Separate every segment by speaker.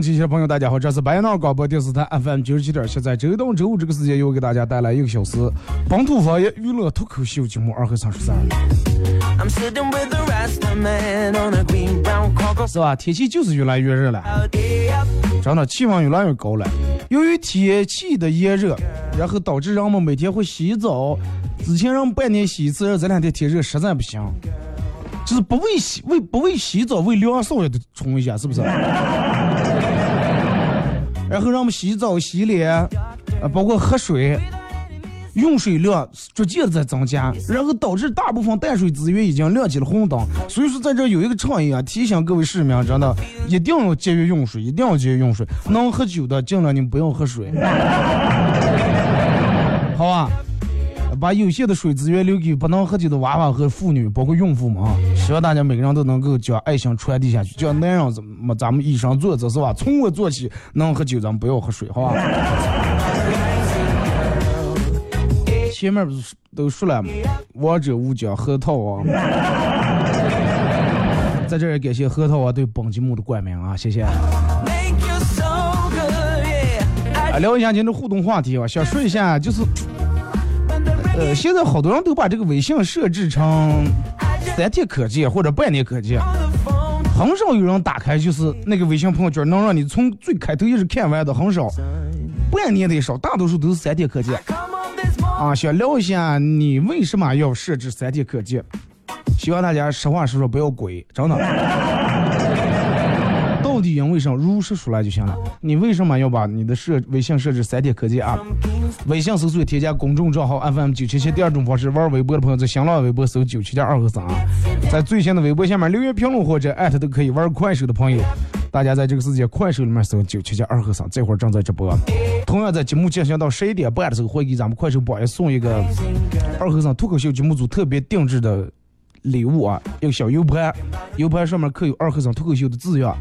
Speaker 1: 好了啊，收音机前的朋友，大家好，这是白杨闹广播电视台 FM 九十七点七，在周一到周五这个时间，又给大家带来一个小时本土方言娱乐脱口秀节目《二和三十三》.是吧？天气就是越来越热了真的气温越来越高了。由于天气的炎热，然后导致人们每天会洗澡，之前人半年洗一次，这两天天热实在不行，就是不为洗为不为洗澡为凉爽也得冲一下，是不是？然后让我们洗澡、洗脸，啊，包括喝水，用水量逐渐在增加，然后导致大部分淡水资源已经亮起了红灯。所以说，在这有一个倡议啊，提醒各位市民，真的一定要节约用水，一定要节约用水。能喝酒的尽量你们不要喝水，好吧？把有限的水资源留给不能喝酒的娃娃和妇女，包括孕妇们啊！希望大家每个人都能够将爱心传递下去，叫那样子么咱们以身作则是吧？从我做起，能喝酒咱们不要喝水，好吧？前面不是都说了吗？王者无疆，核桃王。在这儿也感谢核桃王对本节目的冠名啊，谢谢。啊，聊一下今天的互动话题吧，想说一下就是，呃，现在好多人都把这个微信设置成三天可见或者半年可见，很少有人打开就是那个微信朋友圈能让你从最开头一直看完的很少，半年的也少，大多数都是三天可见。啊，想聊一下你为什么要设置三天可见？希望大家实话实说，不要鬼，真的。到底因为什么？如实说来就行了。你为什么要把你的设微信设置三天可见啊？微信搜索添加公众账号 FM 九七七。第二种方式，玩微博的朋友在新浪微博搜九七点二和三，在最新的微博下面留言评论或者艾特都可以。玩快手的朋友，大家在这个世界快手里面搜九七七二和三，这会儿正在直播。同样在节目进行到十一点半的时候，会给咱们快手榜一送一个二和尚脱口秀节目组特别定制的礼物啊，一个小 U 盘，U 盘上面刻有二和尚脱口秀的字样，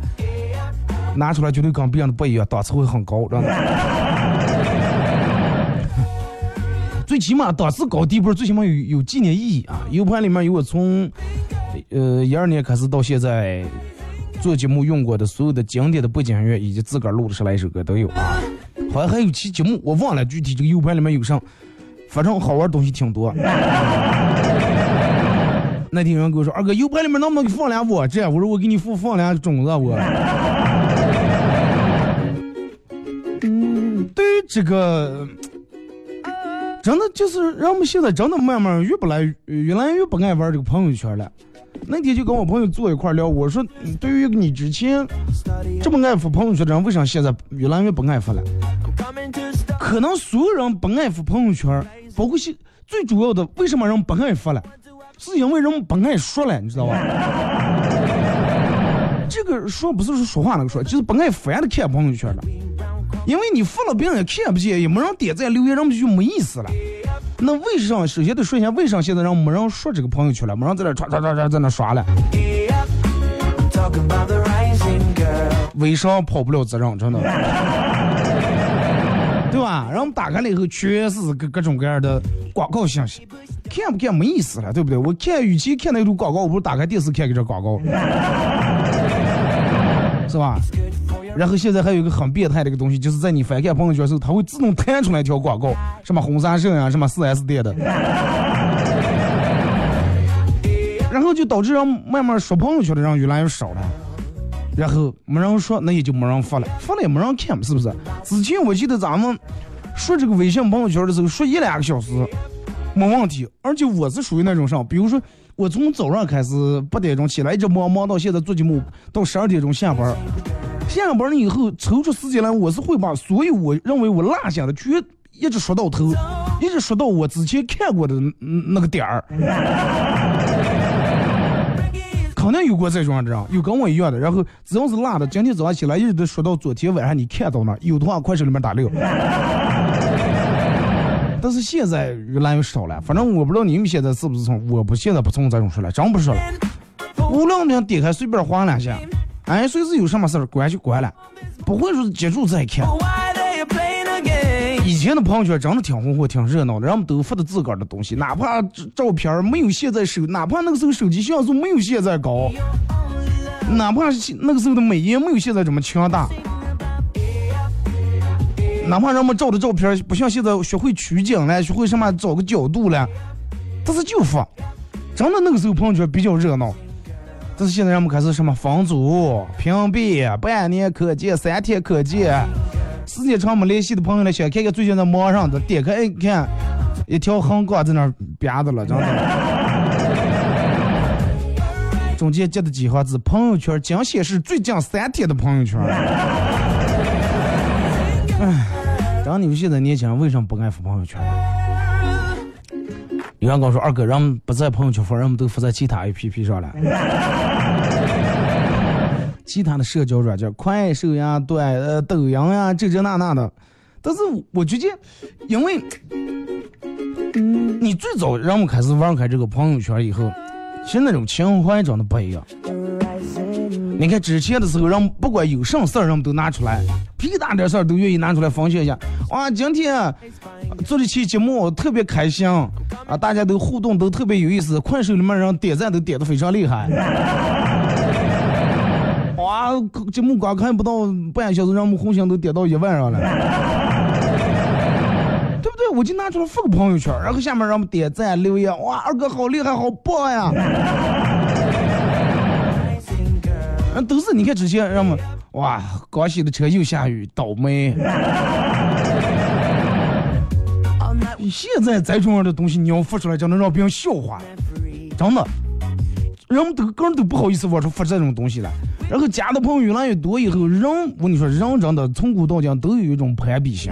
Speaker 1: 拿出来绝对跟别人的不一样，档次会很高，真的。最起码档次高，第一步最起码有有纪念意义啊！U 盘里面有我从呃一二年开始到现在做节目用过的所有的经典的背景音乐，以及自个儿录的十来首歌都有啊。好像还有期节目，我忘了具体这个 U 盘里面有啥，反正好玩的东西挺多。那天有人跟我说：“二哥，U 盘里面能不能给放俩我这？”我说：“我给你放放俩种子我。”这个，真的就是人们现在真的慢慢越不来越来越不爱玩这个朋友圈了。那天就跟我朋友坐一块聊，我说：“对于你之前这么爱发朋友圈的人，为啥现在越来越不爱发了？”可能所有人不爱发朋友圈，包括现最主要的，为什么人不爱发了？是因为人不爱说了，你知道吧？这个说不是说说话那个说，就是不爱烦的看朋友圈了。因为你发了，别人也看不见，也没人点赞留言，人们就没意思了。那为啥？首先得说一下，为啥现在人没人说这个朋友圈了，没人在那刷刷刷刷在那刷了？微商跑不了责任，真的，对吧？然后打开了以后，全是各各种各样的广告信息，看不看没意思了，对不对？我看与其看那种广告，我不如打开电视看个这广告，是吧？然后现在还有一个很变态的一个东西，就是在你翻看朋友圈的时候，它会自动弹出来一条广告，什么红杉省啊，什么四 S 店的，然后就导致让慢慢刷朋友圈的人越来越少了。然后没人说，那也就没人发了，发了也没人看，是不是？之前我记得咱们说这个微信朋友圈的时候，说一两个小时没问题，而且我是属于那种上，比如说我从早上开始八点钟起来，一直忙忙到现在做节目，到十二点钟下班。下班了以后抽出时间来，我是会把所有我认为我落下的全一直说到头，一直说到我之前看过的那个点儿。肯定有过这种人，有跟我一样的。然后只要是落的，今天早上起来一直都说到昨天晚上你看到那，有的话快手里面打六。但是现在越来越少了，反正我不知道你们现在是不是从，我不现在不从这种说了，真不说了。无论你点开随便划两下，哎，随时有什么事儿关就关了，不会说接住再看。以前的朋友圈真的挺红火、挺热闹的，人们都发的自个儿的东西，哪怕照片没有现在手，哪怕那个时候手机像素没有现在高，哪怕那个时候的美颜没有现在这么强大，哪怕人们照的照片不像现在学会取景了，学会什么找个角度了，但是就发，真的那个时候朋友圈比较热闹。但是现在人们开始什么房租、屏蔽、半年可见、三天可见。时间长没联系的朋友呢，想看看最近在忙上的，点开一看，一条横杠在那儿编的了，真的。中间接的几行字：朋友圈仅显示最近三天的朋友圈。哎，当你们现在年轻人为什么不爱发朋友圈？有人跟我说：“二哥，人们不在朋友圈发，人们都发在其他 APP 上了。”其他的社交软件，快手呀、对呃抖音呀，这这那那的。但是我觉得，因为，你最早让我们开始玩开这个朋友圈以后，其实那种情怀真的不一样。你看之前的时候，人不管有什么事儿，人们都拿出来，屁大点事儿都愿意拿出来分享一下。哇，今天做这期节目特别开心啊，大家都互动都特别有意思，快手里面人点赞都点的非常厉害。哇，节目刚看不到半小时，让我们红星都点到一万上了，对不对？我就拿出来发个朋友圈，然后下面让我们点赞留言。哇，二哥好厉害，好棒呀！都是你看之前让我们哇，刚洗的车又下雨，倒霉。现在再重要的东西，你要发出来，就能让别人笑话，真的。人们都个人都不好意思往出发这种东西了，然后加的朋友越来越多以后，人我跟你说，人真的从古到今都有一种攀比心。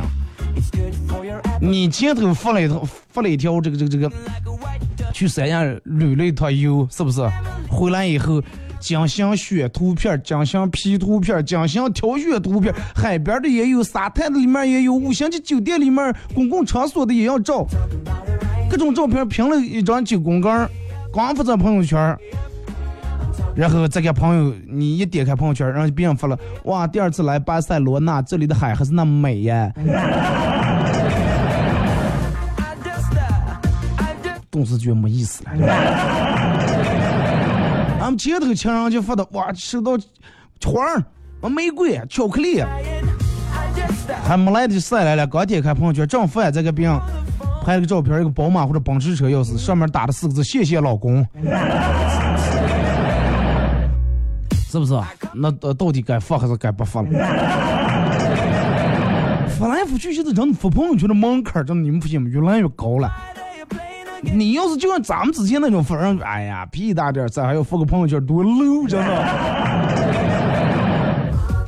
Speaker 1: 你前头发了一条发了一条这个这个这个，去三亚旅了一趟游，是不是？回来以后，精心选图片，精心 P 图片，精心挑选图片，海边的也有，沙滩的里面也有，五星级酒店里面公共场所的也要照，各种照片评了一张九宫格，光发在朋友圈。然后再给朋友，你一点开朋友圈，让别人发了，哇，第二次来巴塞罗那，这里的海还是那么美呀。顿时觉得没意思了。俺们前头情人节发的，哇，收到花儿、玫瑰、巧克力，还没来得及晒来了，刚点开朋友圈，正发再给别人拍了个照片，一个宝马或者奔驰车钥匙，上面打的四个字：谢谢老公。是不是？那到到底该发还是该不发了？发来发去，现在人发朋友圈的门槛真的你们发现没？越来越高了。你要是就像咱们之前那种发人，哎呀，屁大点咱还要发个朋友圈多 low，真的。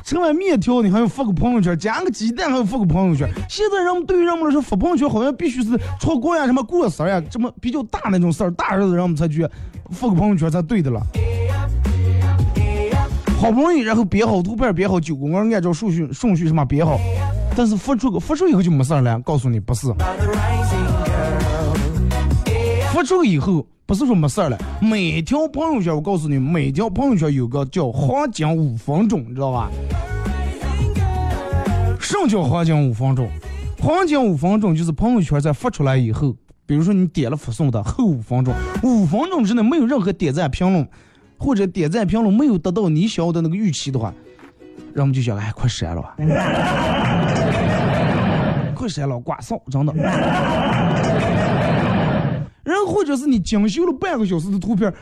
Speaker 1: 吃碗面条你还要发个朋友圈，加个鸡蛋还要发个朋友圈。现在人们对于人们来说，发朋友圈好像必须是出国呀、什么过生日呀，这么比较大那种事儿，大日子人们才去发个朋友圈才对的了。好不容易，然后编好图片，编好九宫格，按照顺序顺序什么编好，但是发出个发出以后就没事了。告诉你不是，发出以后不是说没事了。每条朋友圈，我告诉你，每条朋友圈有个叫黄金五分钟，你知道吧？什么叫黄金五分钟？黄金五分钟就是朋友圈在发出来以后，比如说你点了发送的后五分钟，五分钟之内没有任何点赞评论，或者点赞评论没有达到你想要的那个预期的话，人们就想哎，快删了吧，快删了，挂扫，真的。然后或者是你精修了半个小时的图片。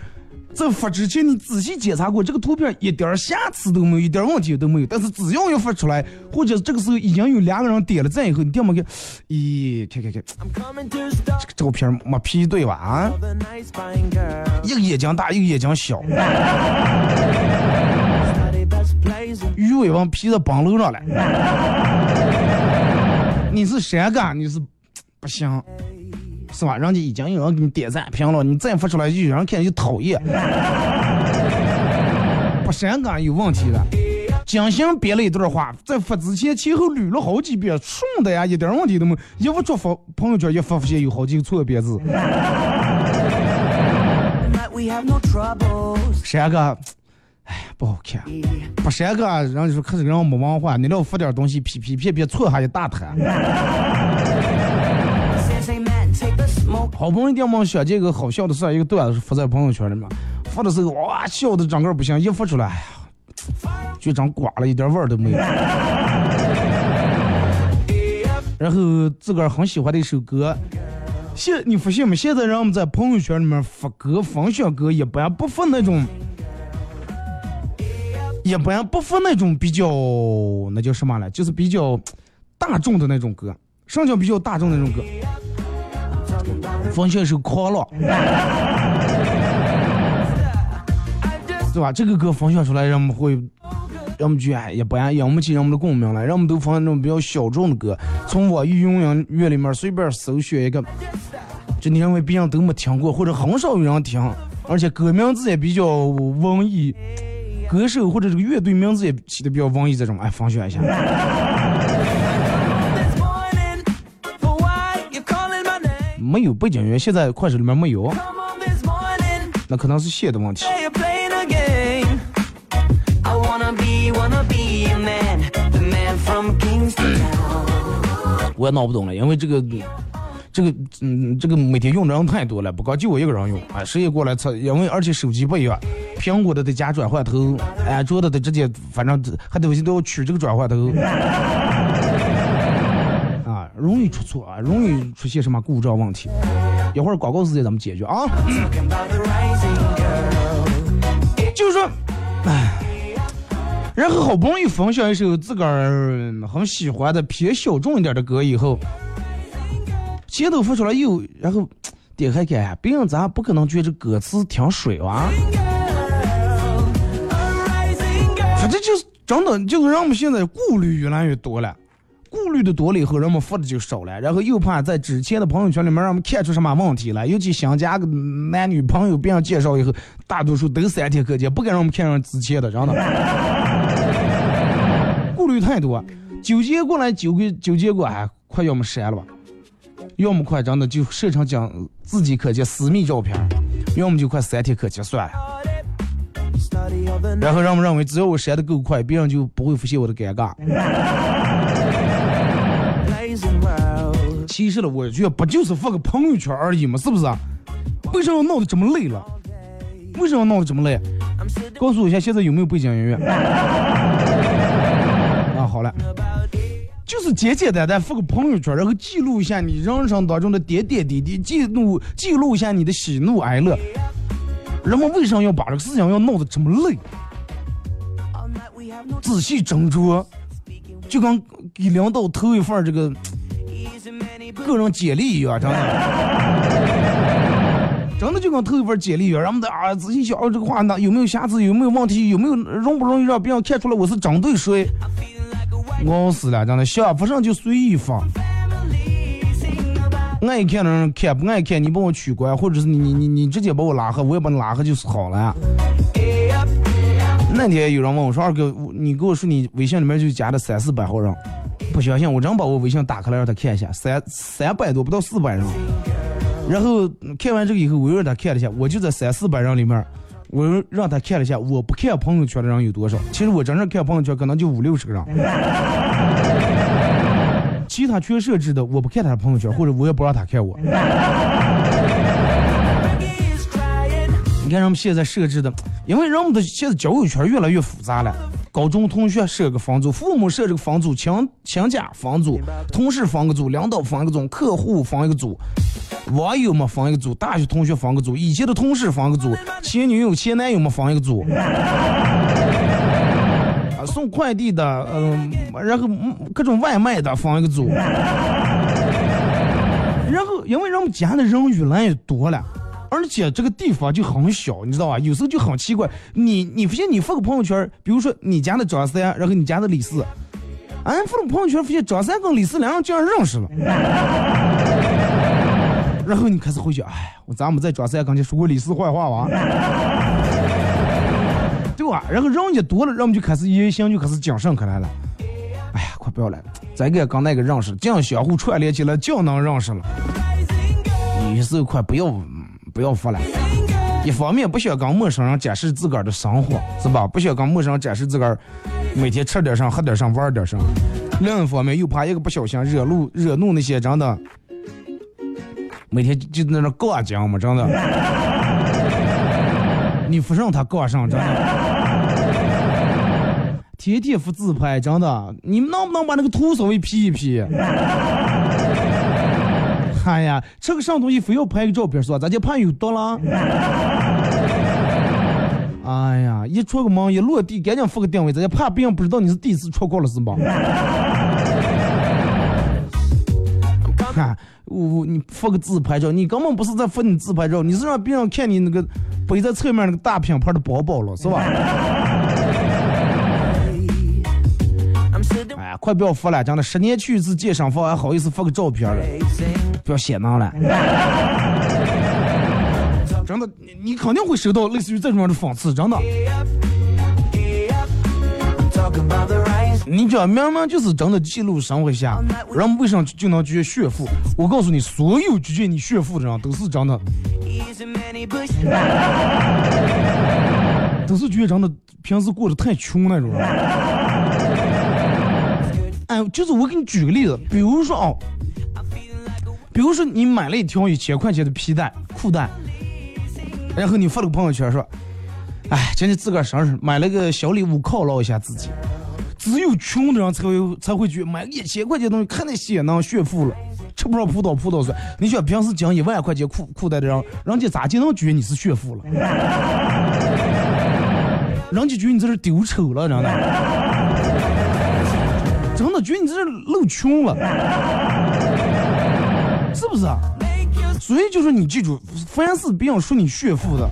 Speaker 1: 在发之前，你仔细检查过这个图片一点瑕疵都没有，一点问题都没有。但是只要一发出来，或者这个时候已经有两个人点了赞以后，你点么个？咦，看看看，这个照片没 P 对吧？啊，一个眼睛大，一个眼睛小，鱼尾纹 P 到帮楼上了。你是谁干？你是不行。是吧？人家已经有人给你点赞评论，你再发出来就有人看就讨厌，不删感有问题了。精心编了一段话，在发之前前后捋了好几遍，顺的呀，一点问题都没。一不出发朋友圈一发发现有好几个错别字。删个，哎，不好看。不删个，人家说看这个人没文化，你要发点东西，批批骗骗错还一大摊。好不容易电梦想这个好笑的事，一个段子发在朋友圈里面，发的时候哇笑的整个不行，一发出来，哎呀，就长刮了一点味儿都没有。然后自个儿很喜欢的一首歌，现你发现没？现在人们在朋友圈里面发歌、分享歌，一般不发那种，一般不发那种比较那叫什么了？就是比较大众的那种歌。什么叫比较大众那种歌？分享是狂浪，对吧？这个歌分享出来，人们会，人们觉得也不一样，不起人们的共鸣了。人们都放那种比较小众的歌，从网易云音乐里面随便搜选一个，就你认为别人都没听过，或者很少有人听，而且歌名字也比较文艺，歌手或者这个乐队名字也起的比较文艺，这种哎，分享一下。没有背景音乐，现在快手里面没有，那可能是线的问题。我也闹不懂了，因为这个，这个，嗯，这个每天用的人太多了，不光就我一个人用，啊，谁也过来测，因为而且手机不一样，苹果的得加转换头，安卓的得直接，反正还得都要取这个转换头。出错啊，容易出现什么故障问题？一会儿广告时间咱们解决啊。就是说，哎，然后好不容易分享一首自个儿很喜欢的偏小众一点的歌以后，前头发出来又，然后点开看，别人咱不可能觉得这歌词挺水哇。反正就是真的，就是让我们现在顾虑越来越多了。顾虑的多了以后，人们发的就少了，然后又怕在之前的朋友圈里面让我们看出什么问题来，尤其想加个男女朋友，别人介绍以后，大多数都三天可见，不敢让我们看上之前的，真的。顾虑太多，纠结过来纠结纠结过，哎，快要么删了吧，要么快真的就设成讲自己可见私密照片，要么就快三天可见算了。然后让我们认为，只要我删的够快，别人就不会发现我的尴尬。其实了，我觉得不就是发个朋友圈而已嘛，是不是？为什么要闹得这么累了？为什么要闹得这么累？告诉我一下，现在有没有背景音乐？啊，好了，就是简简单单发个朋友圈，然后记录一下你人生当中的点点滴滴，记录记录一下你的喜怒哀乐。人们为什么要把这个事情要闹得这么累？仔细斟酌，就跟给领导投一份这个。个人简历一样，真的，真的就跟投一份简历一样，让我们啊仔细想这个话，那有没有瑕疵，有没有问题，有没有容不容易让别人看出来我是针对谁？我死了，真的想不上就随意发，爱看的人看，不爱看你帮我取关，或者是你你你你直接把我拉黑，我也把你拉黑就是好了。那天有人问我说二哥，你给我说你微信里面就加了三四百号人。不相信，我真把我微信打开了让他看一下，三三百多不到四百人。然后看完这个以后，我又让他看了一下，我就在三四百人里面，我又让他看了一下，我不看朋友圈的人有多少。其实我真正看朋友圈可能就五六十个人，其他全设置的我不看他的朋友圈，或者我也不让他看我。你看人们现在设置的，因为人们的现在交友圈越来越复杂了。高中同学设个分组，父母设这个分组，亲亲家分组，同事分个组，领导分一个组，客户分一个组，网友们分一个组，大学同学分个组，以前的同事分个组，前女友前男友们分一个组。啊，送快递的，嗯，然后各种外卖的分一个组。然后因为人们家的人越来越多了。而且这个地方就很小，你知道吧？有时候就很奇怪，你你发现你发个朋友圈，比如说你家的张三，然后你家的李四，哎发个朋友圈发现张三跟李四两人竟然认识了，然后你开始回去，哎，我咱们在张三跟前说过李四坏话哇，对吧？然后人家多了，人们就开始言行就开始谨慎起来了。哎呀，快不要来了，咱个跟那个认识，这样相互串联起来就能认识了。有时候快不要。不要发了，一方面不想跟陌生人展示自个儿的生活，是吧？不想跟陌生人展示自个儿每天吃点啥、喝点啥、玩点啥。另一方面又怕一个不小心惹怒惹怒那些真的，每天就在那挂奖嘛，真的。你不让他挂上，真的。天天发自拍，真的。你们能不能把那个图稍微 P 一 P？哎呀，吃个啥东西非要拍个照片，是吧？咱就怕有毒了。哎呀，一出个门一落地，赶紧发个定位，咱就怕别人不知道你是第一次出国了，是吧？看，我你发个自拍照，你根本不是在发你自拍照，你是让别人看你那个背在侧面那个大品牌的包包了，是吧？哎呀，快不要发了，真的，十年去一次健身房，还好意思发个照片了？不要显囊了，真的，你你肯定会收到类似于这种样的讽刺，真的。你这明明就是真的记录生活下，人们为什么就能觉得炫富？我告诉你，所有觉得你炫富的人都是真的，都是觉得真的平时过得太穷那种人。就是我给你举个例子，比如说哦。比如说你买了一条一千块钱的皮带裤带，然后你发了个朋友圈说：“哎，今天自个儿生日，买了个小礼物犒劳一下自己。”只有穷的人才会才会觉得买一千块钱东西看那显能炫富了，吃不上葡萄葡萄酸。你说平时讲一万块钱裤裤带的人，人家咋就能觉得你是炫富了？人家觉得你在这是丢丑了，真的，我觉得你这是露穷了。是不是啊？所以就是你记住，凡是别人说你炫富的，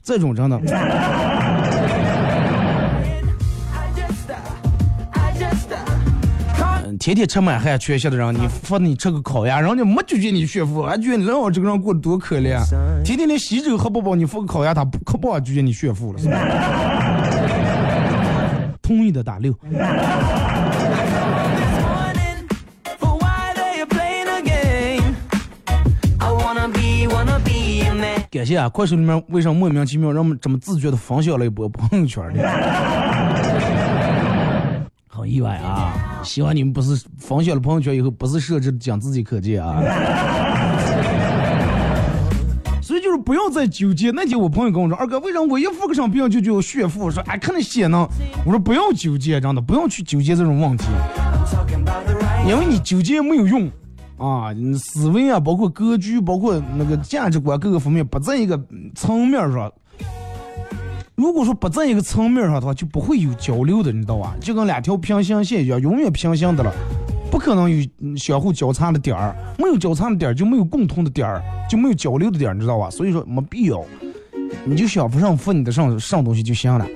Speaker 1: 这种真的，天天吃满汉全席的人，你发你吃个烤鸭，人家没觉得你炫富，还觉得你老这个人过得多可怜。天天连喜酒喝不饱，你发个烤鸭，他不可不觉得你炫富了。同意的打六。感谢啊！快手里面为什么莫名其妙让我们这么自觉的分享了一波朋友圈呢？好意外啊！希望你们不是分享了朋友圈以后不是设置讲自己可见啊。所以就是不要再纠结。那天我朋友跟我说：“二哥，为啥我一发个上别人就要炫富？”我说：“哎，看那些呢。”我说：“不要纠结，真的不要去纠结这种问题，因为你纠结没有用。”啊，思维啊，包括格局，包括那个价值观各个方面不在一个层面上。如果说不在一个层面上的话，就不会有交流的，你知道吧？就跟两条平行线一样，永远平行的了，不可能有相互交叉的点儿。没有交叉的点儿，就没有共同的点儿，就没有交流的点儿，你知道吧？所以说没必要，你就想不上付你的上上东西就行了。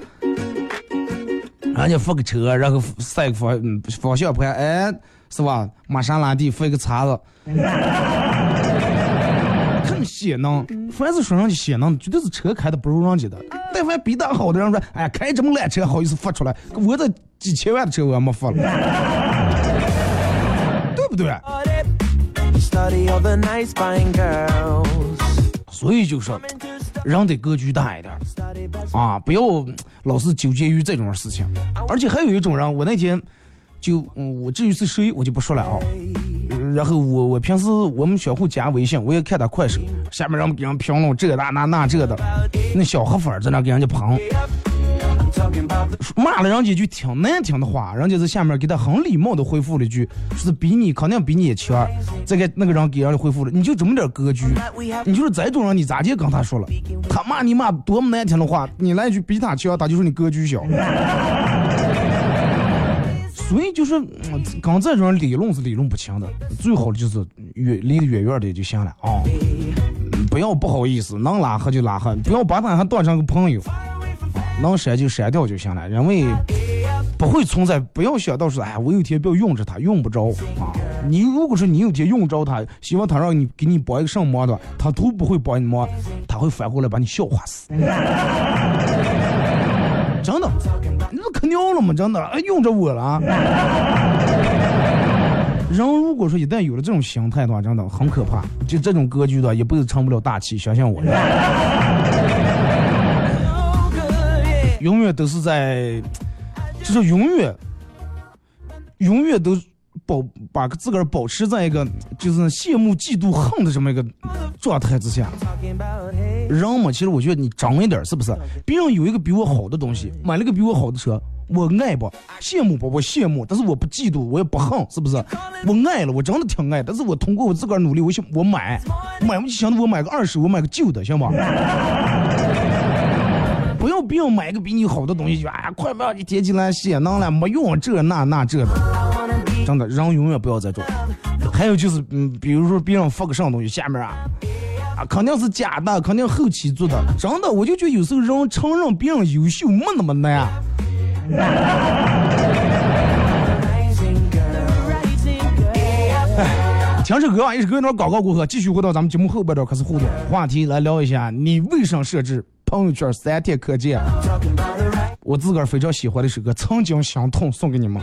Speaker 1: 人家付个车，然后晒个方方向盘，哎。是吧？玛莎拉蒂附一个叉子，很显能。凡是说人家显能，绝对是车开的不如人家的。但凡比他好的人说，哎呀，开这么烂车好意思发出来？我这几千万的车我还没发了，对不对？所以就说，人得格局大一点啊，不要老是纠结于这种事情。而且还有一种人，我那天。就，我至于是谁，我就不说了啊。然后我我平时我们相互加微信，我也看他快手，下面人给人评论这个那那那这的，那小黑粉在那给人家捧，骂了人家一句挺难听的话，人家在下面给他很礼貌的回复了一句，说是比你肯定比你强。再给那个人给人家回复了，你就这么点格局，你就是再种人，你咋地跟他说了？他骂你骂多么难听的话，你来句比他强，他就说你格局小。所以就是跟这种理论是理论不清的，最好的就是远离得远远的就行了啊！不要不好意思，能拉黑就拉黑，不要把他还当成个朋友，能删就删掉就行了，因为不会存在。不要想到说，哎，我有天不要用着他，用不着啊！你如果说你有天用着他，希望他让你给你帮一个什么忙的，他都不会帮你忙，他会反过来把你笑话死。尿了吗？真的，哎，用着我了。人如果说一旦有了这种心态的话，真的很可怕。就这种格局的，一辈子成不了大器。想想我，永远都是在，就是永远，永远都。保把自个儿保持在一个就是羡慕、嫉妒、恨的这么一个状态之下，人嘛，其实我觉得你长一点是不是？别人有一个比我好的东西，买了个比我好的车，我爱不？羡慕不？我羡慕，但是我不嫉妒，我也不恨，是不是？我爱了，我真的挺爱，但是我通过我自个儿努力，我想我买，买不起，想着我买个二手，我买个旧的，行吗？不要别人买个比你好的东西就哎呀，快不要你天起来洗能了，没用，这那那这的。真的，人永远不要再做。还有就是，嗯，比如说别人发个什么东西，下面啊，啊，肯定是假的，肯定后期做的。真的，我就觉得有时候人承认别人优秀没那么难。哎，听首歌，一首歌一段广告过后，继续回到咱们节目后半段开始互动话题，来聊一下你为什么设置朋友圈三天可见？我自个儿非常喜欢的一首歌《曾经相痛》，送给你们。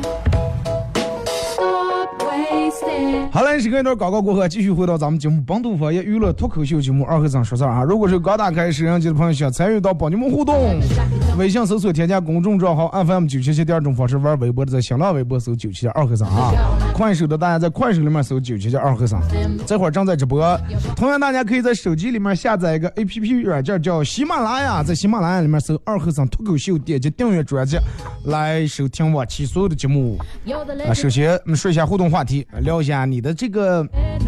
Speaker 1: 好嘞，时间一段广告过后，继续回到咱们节目《本土方言娱乐脱口秀》节目二和尚说事儿啊。如果是刚打开摄像机的朋友，想参与到帮你们互动，微信搜索添加公众账号 FM 九七七第二种方式玩微博的，在新浪微博搜九七七二和尚啊。快手的大家在快手里面搜九七七二和尚，这会儿正在直播。同样，大家可以在手机里面下载一个 APP 软件叫喜马拉雅，在喜马拉雅里面搜二和尚脱口秀，点击订阅专辑来收听往期所有的节目。啊，首先我们说一下互动话题，聊一下你的这个，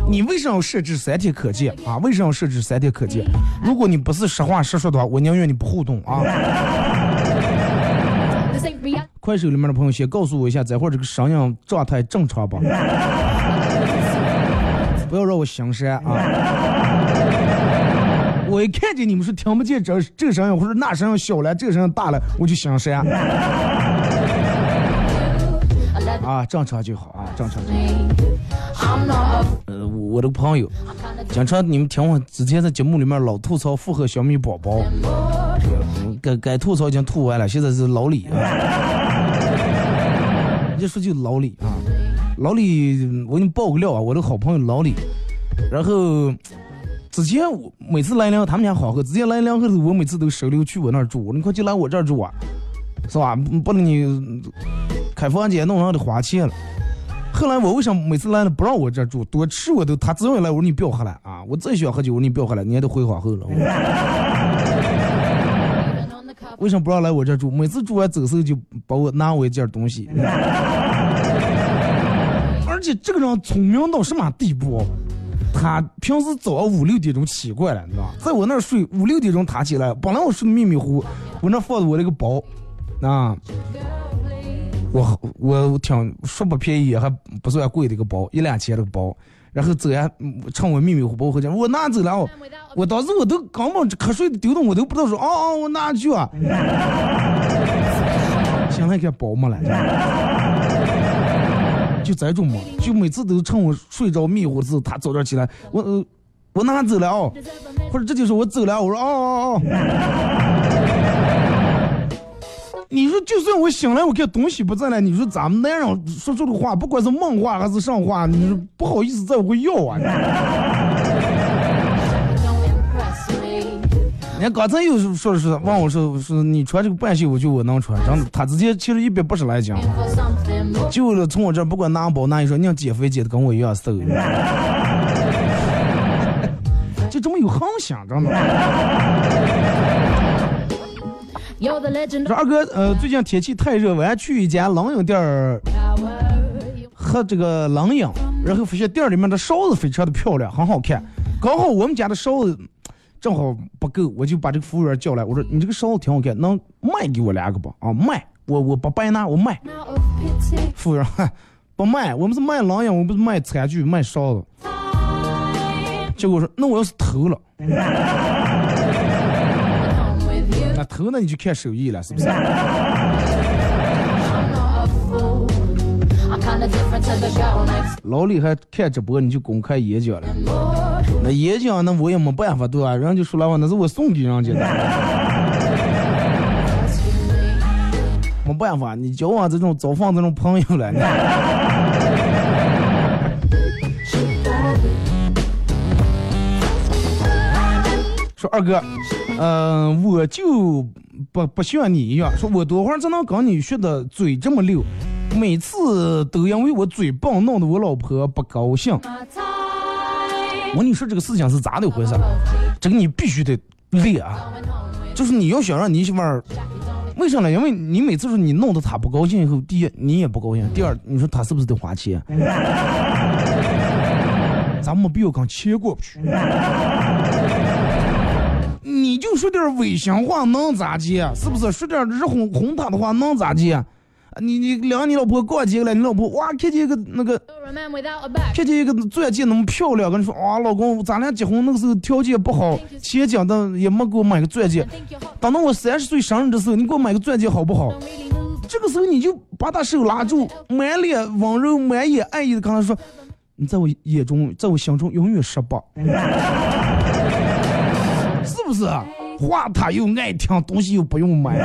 Speaker 1: 你为什么要设置三天可见啊？为什么要设置三天可见？如果你不是实话实说的话，我宁愿你不互动啊。快手里面的朋友先告诉我一下，这会儿这个声音状态正常吧？不要让我心删啊！我一看见你们说听不见这这声音，或者那声音小了，这个声音大了，我就心删。啊，正常就好啊，正常呃，我的朋友，经常你们听我之前在节目里面老吐槽复合小米宝宝，嗯该该吐槽已经吐完了，现在是老李啊，一说就老李啊，老李，我给你爆个料啊，我的好朋友老李，然后之前我每次来两他们家好喝，之前来两口子，我每次都收留去我那儿住，你快就来我这儿住啊，是吧？不能你开房间弄上得花钱了。后来我为什么每次来了不让我这儿住，多吃我都他只要来我说你不要喝了啊，我再喜欢喝酒我说你不要喝了，你也都回花后了。为什么不让来我这住？每次住完走时候就把我拿我一件东西，而且这个人聪明到什么地步？他平时早上五六点钟起过来，你知道吧？在我那儿睡五六点钟他起来，本来我睡迷迷糊糊，我那放着我那个包，啊，我我挺说不便宜，还不算贵的一个包，一两千的个包。然后走呀，嗯趁我迷迷糊糊回家，我拿走了，我我当时我都根本瞌睡的丢动，我都不知道说，哦哦，我拿去啊。现在给包没了，就这种嘛，就每次都趁我睡着迷糊的时候，他早点起来，我呃我拿走了哦，或者这就是我走了，我说哦哦哦。你说，就算我醒来，我看东西不在了，你说咱们男人说出的话，不管是梦话还是上话，你说不好意思再会要啊. 人刚才又是说的是，问我说说你穿这个半袖，我就我能穿，真的，他直接其实一百八十来斤.就从我这儿不管拿包拿一说，你要减肥减的跟我一样瘦，就 这么有恒心，真的。说二哥，呃，最近天气太热，我要去一家冷饮店儿喝这个冷饮，然后发现店里面的勺子非常的漂亮，很好看。刚好我们家的勺子正好不够，我就把这个服务员叫来，我说你这个勺子挺好看，能卖给我两个不？啊，卖，我我不白拿，我卖。服务员，不卖，我们是卖冷饮，我们不是卖餐具、卖勺子。结果我说，那我要是偷了，偷那你就看手艺了，是不是 老李还看直播，你就公开演讲了。那演讲那我也没办法，对吧？人家就说了话，那是我送给人家的，没办法，你交往这种早放这种朋友了。说二哥，嗯、我就不不像你一样，说我多会儿才能跟你学的嘴这么溜，每次都因为我嘴笨，弄得我老婆不高兴。我跟你说这个事情是咋的回事？这个你必须得练啊，就是你要想让你媳妇儿，为啥呢？因为你每次说你弄得她不高兴以后，第一你也不高兴，第二你说她是不是得花钱？咱没必要跟钱过不去。说点违心话能咋地？是不是？说点日哄哄她的话能咋地？你你领你老婆逛街了，你老婆哇看见一个那个.看见一个钻戒那么漂亮，跟你说啊，老公，咱俩结婚那个时候条件不好，钱讲的也没给我买个钻戒。等到我三十岁生日的时候，你给我买个钻戒好不好.这个时候你就把她手拉住，满脸温柔、满眼爱意的跟她说：“你在我眼中，在我心中永远十八。”是不是？话他又爱听，东西又不用买.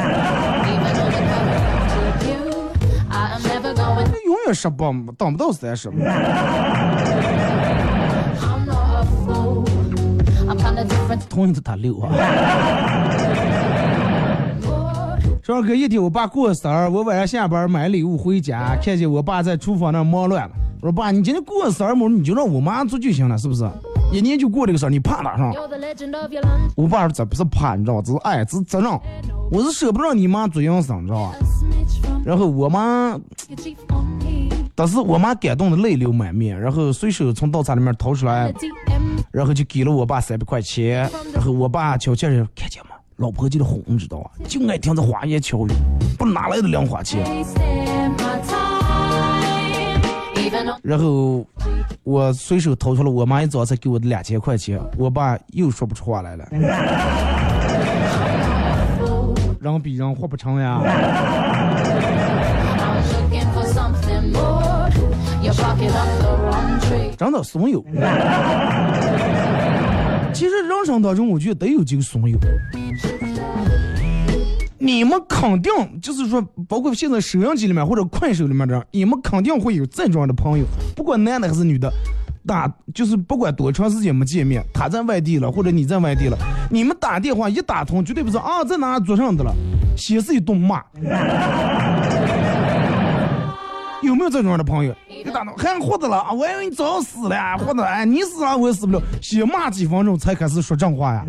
Speaker 1: 永远十八，等不到三十。同意的他六啊。十二哥，一天我爸过生日，我晚上下班买礼物回家，看见我爸在厨房那忙乱了。我说爸，你今天过生日嘛，你就让我妈做就行了，是不是？一年就过这个事儿，你怕哪上.我爸说这不是怕，你知道吧？这是爱，这是责任。我是舍不得让你妈做营生，你知道吧然后我妈.当时我妈感动的泪流满面，然后随手从刀叉里面掏出来然后就给了我爸三百块钱，然后我爸悄悄的看见吗？老婆就得哄，你知道吧？就爱听这花言巧语，不哪来的零花钱？然后我随手掏出了我妈一早才给我的两千块钱，我爸又说不出话来了。人比人活不成呀.真的怂友。其实人生当中，我觉得得有几个怂恿。你们肯定就是说，包括现在收音机里面或者快手里面的人，你们肯定会有这种样的朋友，不管男的还是女的，打就是不管多长时间没见面，他在外地了或者你在外地了，你们打电话一打通，绝对不是啊在哪做上的了，先是一顿骂。有没有这种样的朋友？一打通还活着了啊！我以为你早死了呀，活着哎，你死了我也死不了，先骂几分钟才开始说正话呀。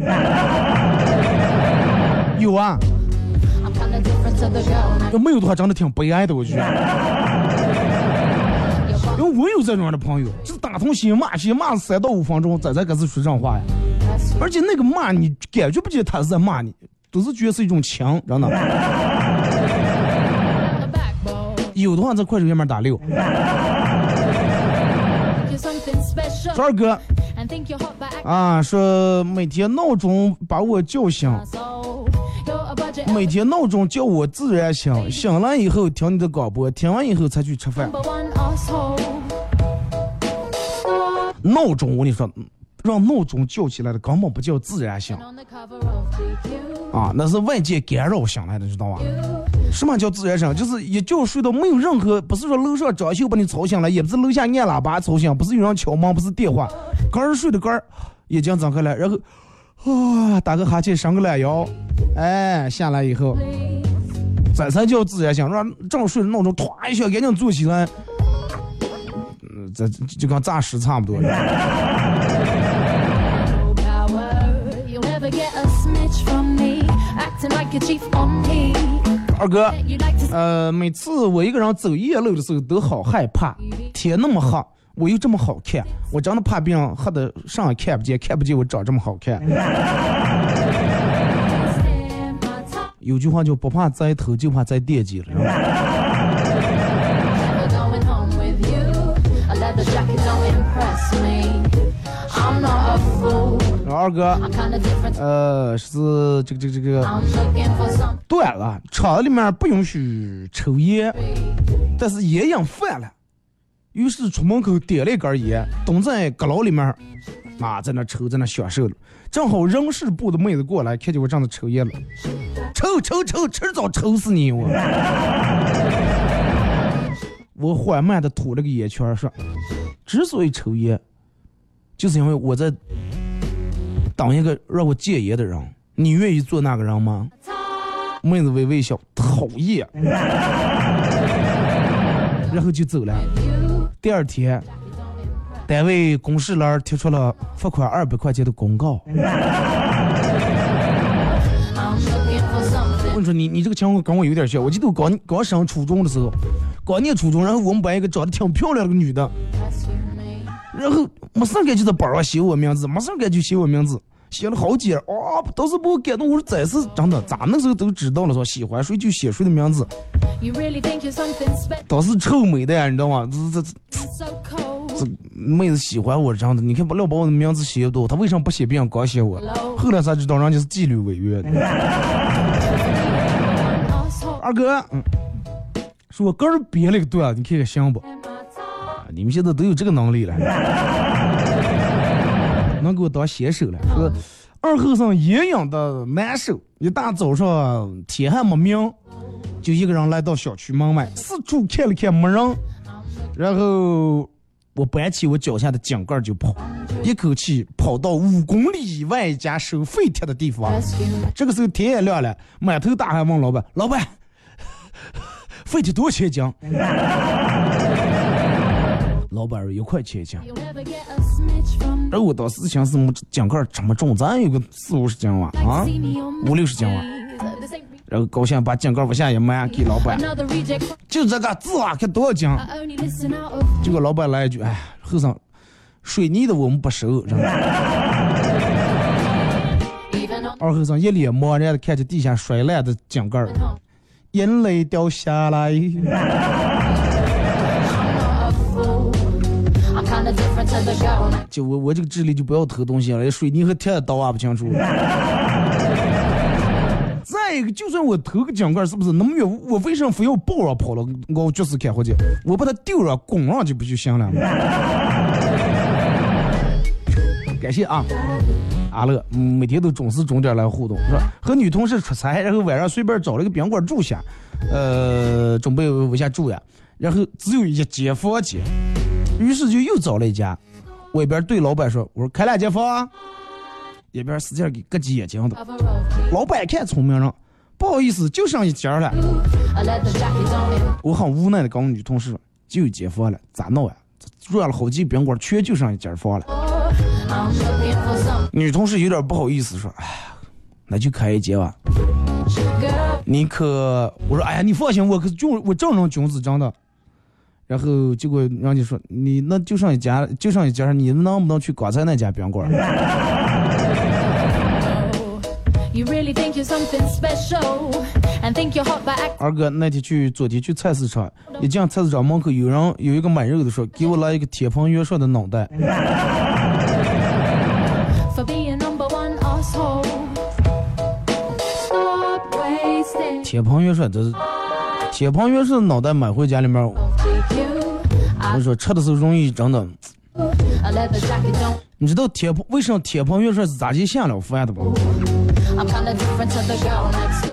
Speaker 1: 有啊，要没有的话，真的挺悲哀的，我觉得。因为我有这种样的朋友，就是打通心骂，先骂三到五分钟，再才开始说正话呀。而且那个骂你感觉不见他是在骂你，都是觉得是一种情，真的。有的话在快手下面打六。说二哥啊，说每天闹钟把我叫醒，每天闹钟叫我自然醒，醒了以后听你的广播，听完以后才去吃饭。闹钟，我跟你说，让闹钟叫起来的根本不叫自然醒啊，那是外界干扰醒来的，知道吧？什么叫自然醒？就是一觉睡到没有任何，不是说楼上装修把你吵醒了，也不是楼下按喇叭吵醒，不是有人敲门，不是电话，刚睡的刚，眼睛睁开了，然后啊打个哈欠，伸个懒腰，哎下来以后，这才叫自然醒，让正睡的闹钟唰一下赶紧坐起来，嗯，这就跟诈尸差不多。二哥，呃，每次我一个人走夜路的时候都好害怕，天那么黑，我又这么好看，我真的怕别人黑的上也看不见，看不见我长这么好看。有句话就不怕栽头，就怕栽惦记了。二哥，呃，是这个这个这个，对了，厂子里面不允许抽烟，但是烟瘾犯了，于是出门口点了一根烟，蹲在阁楼里面，啊，在那抽，在那享受了。正好人事部的妹子过来，看见我正在抽烟了，抽抽抽，迟早抽死你我！我缓慢的吐了个烟圈，说：“之所以抽烟，就是因为我在等一个让我戒烟的人。你愿意做那个人吗？”妹子微微笑，讨厌，然后就走了。第二天，单位公示栏贴出了罚款二百块钱的公告。我跟你说，你你这个情况跟我有点像。我记得我刚刚上初中的时候，刚念初中，然后我们班一个长得挺漂亮的女的，然后没事干就在班上写我名字，没事干就写我名字，写了好几页，哇，当时把我感动，我说真是真的，咋那时候都知道了说喜欢谁就写谁的名字?当时 臭美的呀，你知道吗？这这这
Speaker 2: So cold.
Speaker 1: 这妹子喜欢我这样的，你看不要把我的名字写多，她为什么不写别人刚写我？后来才知道人家是纪律委约的。二哥，嗯，说我个人编了个段，你看看行不你们现在都有这个能力了，能给我当写手了。说二后生眼痒的难受，一大早上天还没明，就一个人来到小区门外，四处看了看没人，然后我搬起我脚下的井盖就跑，一口气跑到五公里以外一家收废铁的地方。这个时候天也亮了，满头大汗问老板：“老板，废铁多少钱一斤？” 老板说：“一块钱一斤。
Speaker 2: You'll never get a snitch from ”
Speaker 1: 而我当时想是么井盖这么重，咱有个四五十斤吧啊 五六十斤哇。然后高兴把井盖往下一埋，给老板，就这个字啊，看多少斤结果老板来一句：“哎，后生，水泥的我们不收。”二后生一脸茫然的看着地下摔烂的井盖，眼泪掉下来。就我我这个智力就不要偷东西了，水泥和铁的刀啊不清楚。再一个，就算我偷个井盖，是不是那么远？我为什么非要抱上跑了？我就是开火去，我把它丢了拱上去不就行了吗？感谢啊，阿乐，每天都准时准点来互动，是吧？和女同事出差，然后晚上随便找了个宾馆住下，呃，准备往下住呀，然后只有一间房间，于是就又找了一家，我一边对老板说：“我说开两间房啊。”一边使劲给咯叽眼睛的。老板看聪明人，不好意思，就剩一间了。我很无奈的跟我女同事说：“就一间房了，咋弄呀？转了好几宾馆，全就剩一间房了。”女同事有点不好意思说：“哎呀，那就开一间吧。你可……我说，哎呀，你放心，我可就我正人君子，真的。然后结果人家说，你那就剩一家，就剩一家，你能不能去刚才那家宾馆？二哥那天去，昨天去菜市场，一进菜市场门口，有人有一个买肉的说，给我来一个铁盆元帅的脑袋。铁盆元帅这是铁盆元帅的脑袋买回家里面，我说吃的时候容易真的。你知道铁盆为什么铁盆元帅是咋就下了饭的不？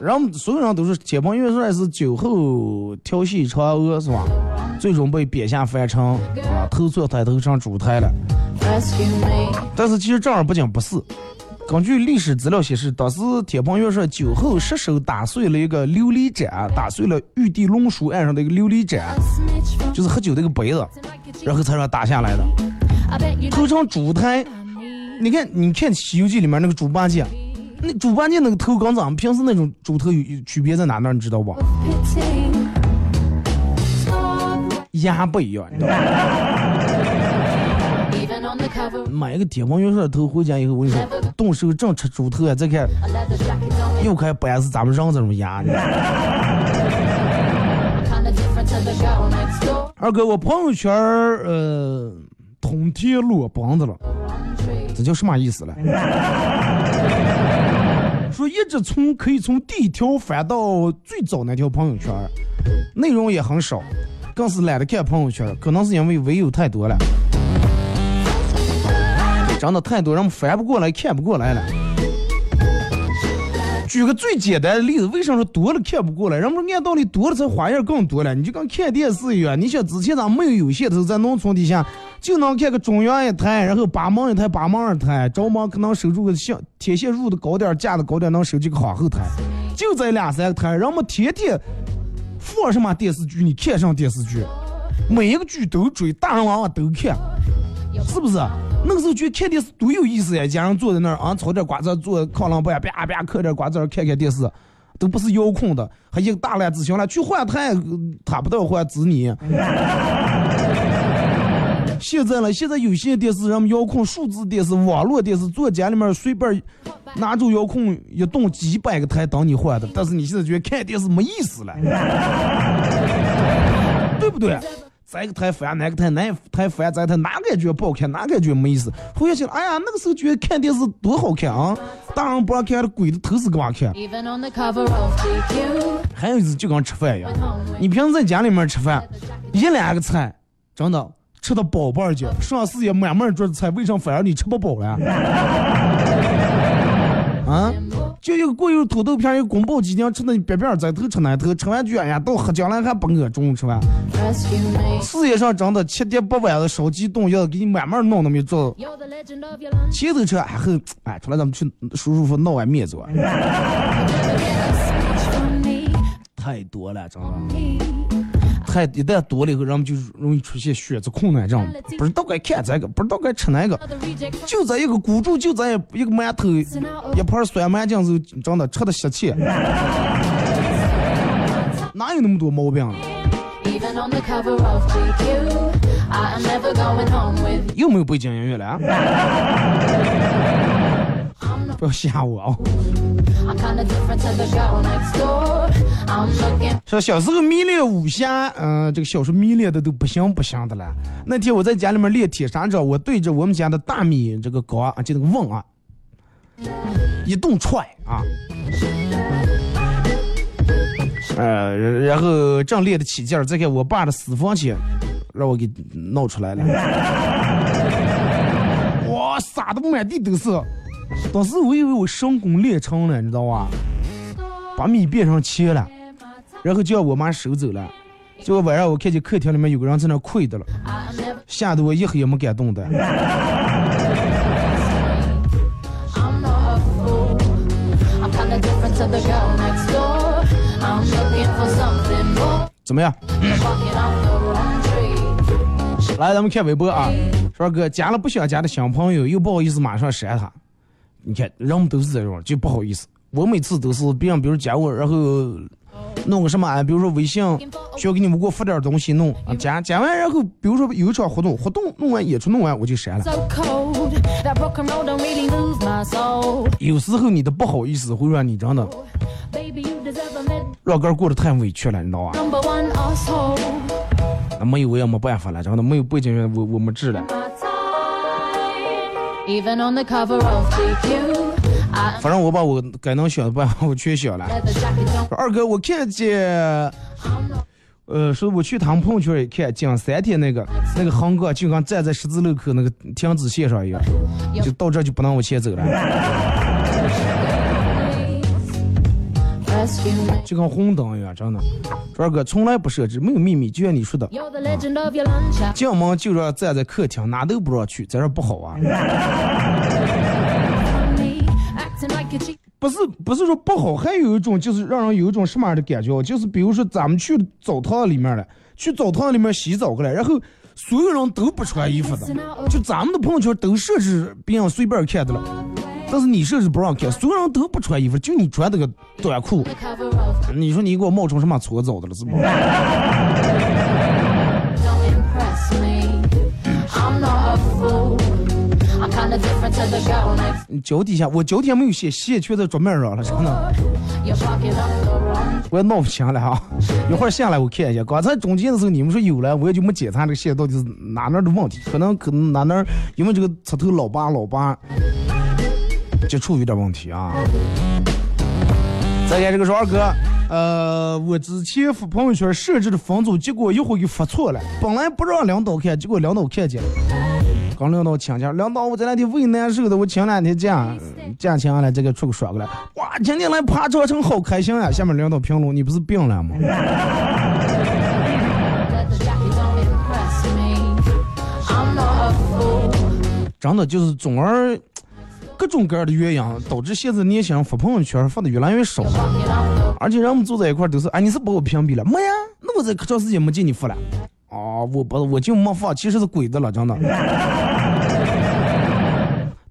Speaker 1: 然后所有人都是铁盆元帅是酒后调戏嫦娥是吧？最终被贬下凡尘啊，投错胎投成猪胎了。但是其实正儿八经不是。根据历史资料显示，当时铁盆元帅酒后失手打碎了一个琉璃盏，打碎了玉帝龙书案上的一个琉璃盏就是喝酒的一个杯子.然后才让打下来的。头上猪
Speaker 2: 胎，
Speaker 1: 你看，你看《西游记》里面那个猪八戒，那猪八戒那个头跟咱们平时那种猪头有有区别在哪呢？你知道不牙不一样，你知道吧.买一个铁盆元帅的头回家以后，我跟你说，动手正吃猪头啊，再看.又开不是咱们人这种牙。你知道吧
Speaker 2: Kinda different to the girl next door.
Speaker 1: 二哥，我朋友圈儿呃通天落榜子了.这叫什么意思了？说一直从可以从第一条翻到最早那条朋友圈，内容也很少，更是懒得看朋友圈，可能是因为微友太多了，真的太多，人们翻不过来，看不过来了。举个最简单的例子，为什么说多了看不过来？人们按道理多了才花样更多了。你就跟看电视一样，你想之前咱没有有线的时候，在农村底下就能看个中央一台，然后八毛一台，八毛二台，着忙可能收住个像天线入的高点，架的高点，能收几个皇后台，就这两三个台，人们天天放什么电视剧，你看上电视剧，每一个剧都追，大人娃娃都看，是不是？那个时候觉得看电视多有意思呀！家人坐在那儿啊，炒点瓜子，坐炕上边啪啪嗑点瓜子，看看电视，都不是遥控的，还一个大篮子行了，去换台他不到换指你。现在了，现在有线电视，人们遥控数字电视、网络电视，坐家里面随便拿住遥控一动，几百个台等你换的。但是你现在觉得看电视没意思了，对不对？这个台烦，那个台，那台烦，这台哪感觉不好看，哪感觉没意思。回想起来，哎呀，那个时候觉得看电视多好看啊！大人不让看的，鬼的头是干嘛看？还有就是就跟吃饭一样，你平时在家里面吃饭，一两个菜，真的吃的饱饱的，上四也满满桌子菜，为啥反而你吃不饱了？啊？就一个过油土豆片，一个宫保鸡丁，吃的边边在头吃那头，吃完就哎呀，到喝江了还不饿，中午吃饭。事业上真的七点八碗的烧鸡冻要给你慢慢弄那么一做。前头吃还后，哎，出来咱们去舒舒服服闹碗面子。太多了，真的。太一旦多了以后，人们就容易出现选择困难症，不知道该看这个，不知道该吃那个。就这一个孤注，就这一个馒头，一盘酸麻酱肉，真的吃的吸气。哪有那么多毛病？又没有背景音乐了？不要吓我啊！说小时候迷恋武侠，嗯，这个小时候迷恋的都不行不行的了。那天我在家里面练铁砂掌，我对着我们家的大米这个缸啊，就那个瓮啊，一顿踹啊，呃，然后正练得起劲儿，再看我爸的私房钱，让我给闹出来了，哇，撒的满地都是。当时我以为我神功练成了，你知道吧？把米变成钱了，然后叫我妈收走了。结果晚上我看见客厅里面有个人在那跪的了，吓得我一黑也没敢动的。怎么样？来，咱们看微博啊，说哥加了不想加的新朋友，又不好意思马上删他。你看，人们都是这种，就不好意思。我每次都是别人，比如加我，然后弄个什么啊，比如说微信需要给你们给我发点东西，弄啊加加完，然后比如说有一场活动，活动弄完演出弄完我就删了。有时候你的不好意思会让你真的让个人过得太委屈了，你知道吧？那没有我也没办法了，真的没有背景音我我没治了。反正我把我该能选的办法我全选了。二哥，我看见，呃，说我去他们朋友圈一看，讲三天那个那个航哥就跟站在十字路口那个停止线上一样，就到这就不能往前走了。就跟红灯一样，真的。二哥从来不设置，没有秘密，就像你说的。进门就让站在客厅，哪都不让去，在这不好啊。不是不是说不好，还有一种就是让人有一种什么样的感觉，就是比如说咱们去澡堂里面了，去澡堂里面洗澡过来，然后所有人都不穿衣服的，就咱们的朋友圈都设置别人随便看的了。但是你设置不让看，所有人都不穿衣服，就你穿这个短裤。你说你给我冒充什么搓澡的了，是不？脚底下，我脚底下没有鞋，鞋全在桌面上了，真的。我也闹不清了哈，一会儿下来我看一下。刚才中间的时候你们说有了，我也就没检查这个线到底是哪哪的问题，可能可能哪哪因为这个插头老拔老拔。接触有点问题啊！再看这个说二哥，呃，我之前发朋友圈设置的分组，结果一会儿给发错了。本来不让领导看，结果领导看见了。刚领导请假，领导我这两天胃难受的，我请两天假，假请下来这个出个爽过来。哇，今天来爬长城好开心啊！下面领导评论，你不是病了吗
Speaker 2: ？Leather jacket don't impress me. I'm not a fool.
Speaker 1: 真的就是总而各种各样的原因，导致现在年轻人发朋友圈发的越来越少。
Speaker 2: 了
Speaker 1: 而且人们坐在一块儿都是，哎，你是把我屏蔽了？没呀，那我在可长时间没见你发了。哦，我不，我就没发，其实是鬼的了，真的。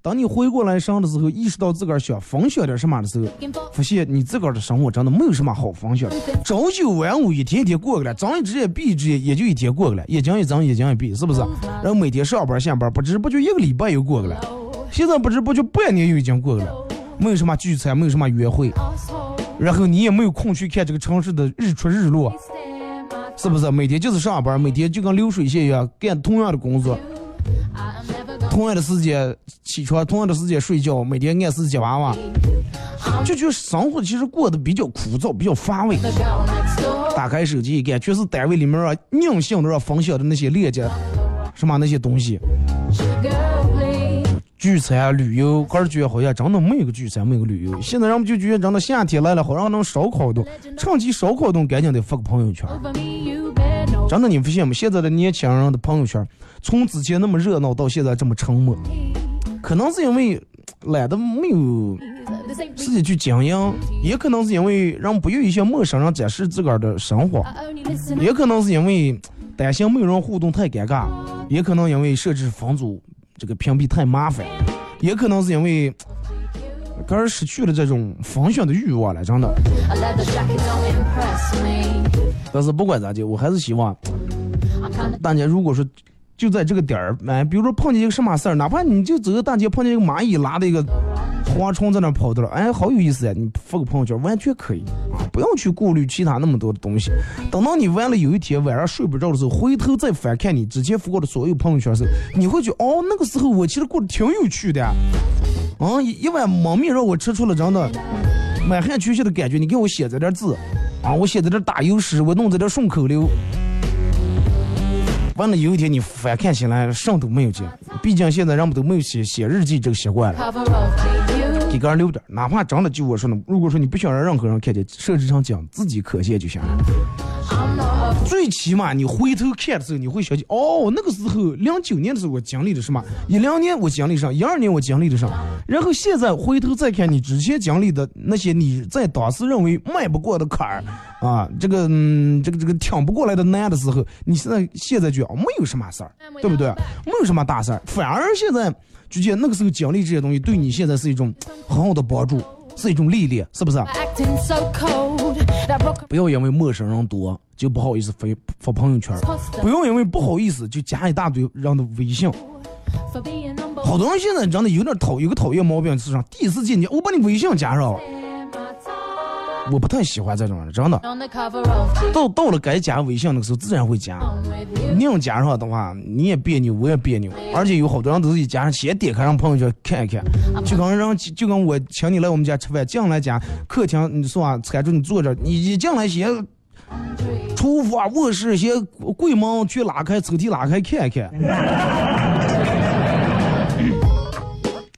Speaker 1: 当你回过来上的时候，意识到自个儿想分享点什么的时候，发现你自个儿的生活真的没有什么好分享的。朝九晚五，一天一天过去了，睁一只眼闭一只眼，也就一天过去了，眼睛一睁，眼睛一闭，是不是？然后每天上班下班，不知不觉一个礼拜又过去了，现在不知不觉半年又已经过去了，没有什么聚餐，没有什么约会，然后你也没有空去看这个城市的日出日落，是不是？每天就是上班，每天就跟流水线一样干同样的工作。同样的时间起床，同样的时间睡觉，每天按时接娃娃，就觉得生活其实过得比较枯燥，比较乏味。打开手机一看，全是单位里面啊硬性的要分享的那些链接，什么那些东西.聚餐啊、旅游，个人觉得好像真的没有个聚餐，没有个旅游。现在人们就觉得真的夏天来了，好让能烧烤动，趁机烧烤动，赶紧得发个朋友圈。真的，你发现吗？现在的年轻人的朋友圈，从之前那么热闹到现在这么沉默，可能是因为懒得没有自己去经营，也可能是因为人不愿意向陌生人展示自个儿的生活也可能是因为担心没有人互动太尴尬，也可能因为设置分组这个屏蔽太麻烦，也可能是因为个人失去了这种分享的欲望了，真的。但是不管咋地，我还是希望大家如果说就在这个点儿，哎，比如说碰见一个什么事儿，哪怕你就走个大街碰见一个蚂蚁拉的一个蝗虫在那跑的了，哎，好有意思呀！你发个朋友圈完全可以，不用去顾虑其他那么多的东西。等到你完了有一天晚上睡不着的时候，回头再翻看你之前发过的所有朋友圈的时候，你会觉得哦，那个时候我其实过得挺有趣的，啊，一一碗焖面让我吃出了真的满汉全席的感觉。你给我写在点字啊，我写在这打油诗，我弄在这顺口溜。完了有一天你翻看起来什么都没有见，毕竟现在人们都没有写写日记这个习惯了.给个人留点，哪怕真的就我说的，如果说你不想让任何人看见，设置成讲自己可见就行了。最起码你回头看的时候，你会想起哦，那个时候零九年的时候我经历了什么，一零年我经历上，一二年我经历的什么，然后现在回头再看你之前经历的那些你在当时认为迈不过的坎儿啊，这个嗯这个这个挺不过来的难的时候，你现在现在觉得哦没有什么事儿，对不对？没有什么大事儿，反而现在就觉得那个时候经历这些东西对你现在是一种很好的帮助，是一种历练，是不是不要因为陌生人多就不好意思发发朋友圈，不要因为不好意思就加一大堆人的微信。好多人现在真的有点讨有个讨厌毛病，是啥第一次见你，我把你微信加上.我不太喜欢这种人，真的。到到了该加微信那个时候，自然会加。你要加上的话，你也别扭，我也别扭，而且有好多人都是一加上先点开让朋友圈看一看，就跟让就跟我请你来我们家吃饭，进来家客厅，你说啊，餐桌你坐着，你一进来先厨房、卧室先柜门去拉开，抽屉拉开看一看。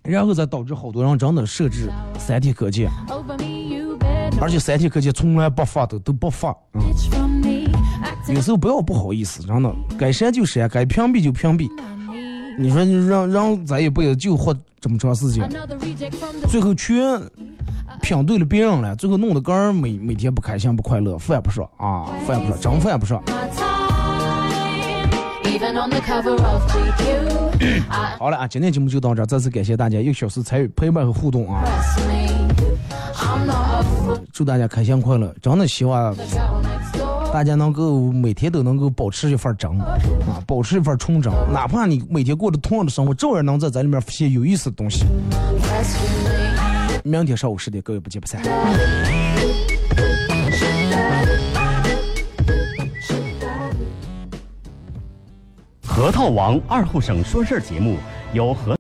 Speaker 1: 然后再导致好多人真的设置三天可见，而且三天可见从来不发的都不发。有时候不要不好意思，真的，该删就删，该屏蔽就屏蔽。你说你让让咱一辈子就活这么长时间最后全拼对了别人了，最后弄得个人每每天不开心不快乐，饭不上啊，饭不上，真饭不上。好了啊，今天节目就到这儿，再次感谢大家一个小时参与陪伴和互动啊，祝大家开心快乐，真的希望大家能够每天都能够保持一份真啊，保持一份纯真，哪怕你每天过着同样的生活，照样能在咱里面发现有意思的东西。明天上午十点，各位不见不散。
Speaker 3: 核桃王二后省说事儿节目由核。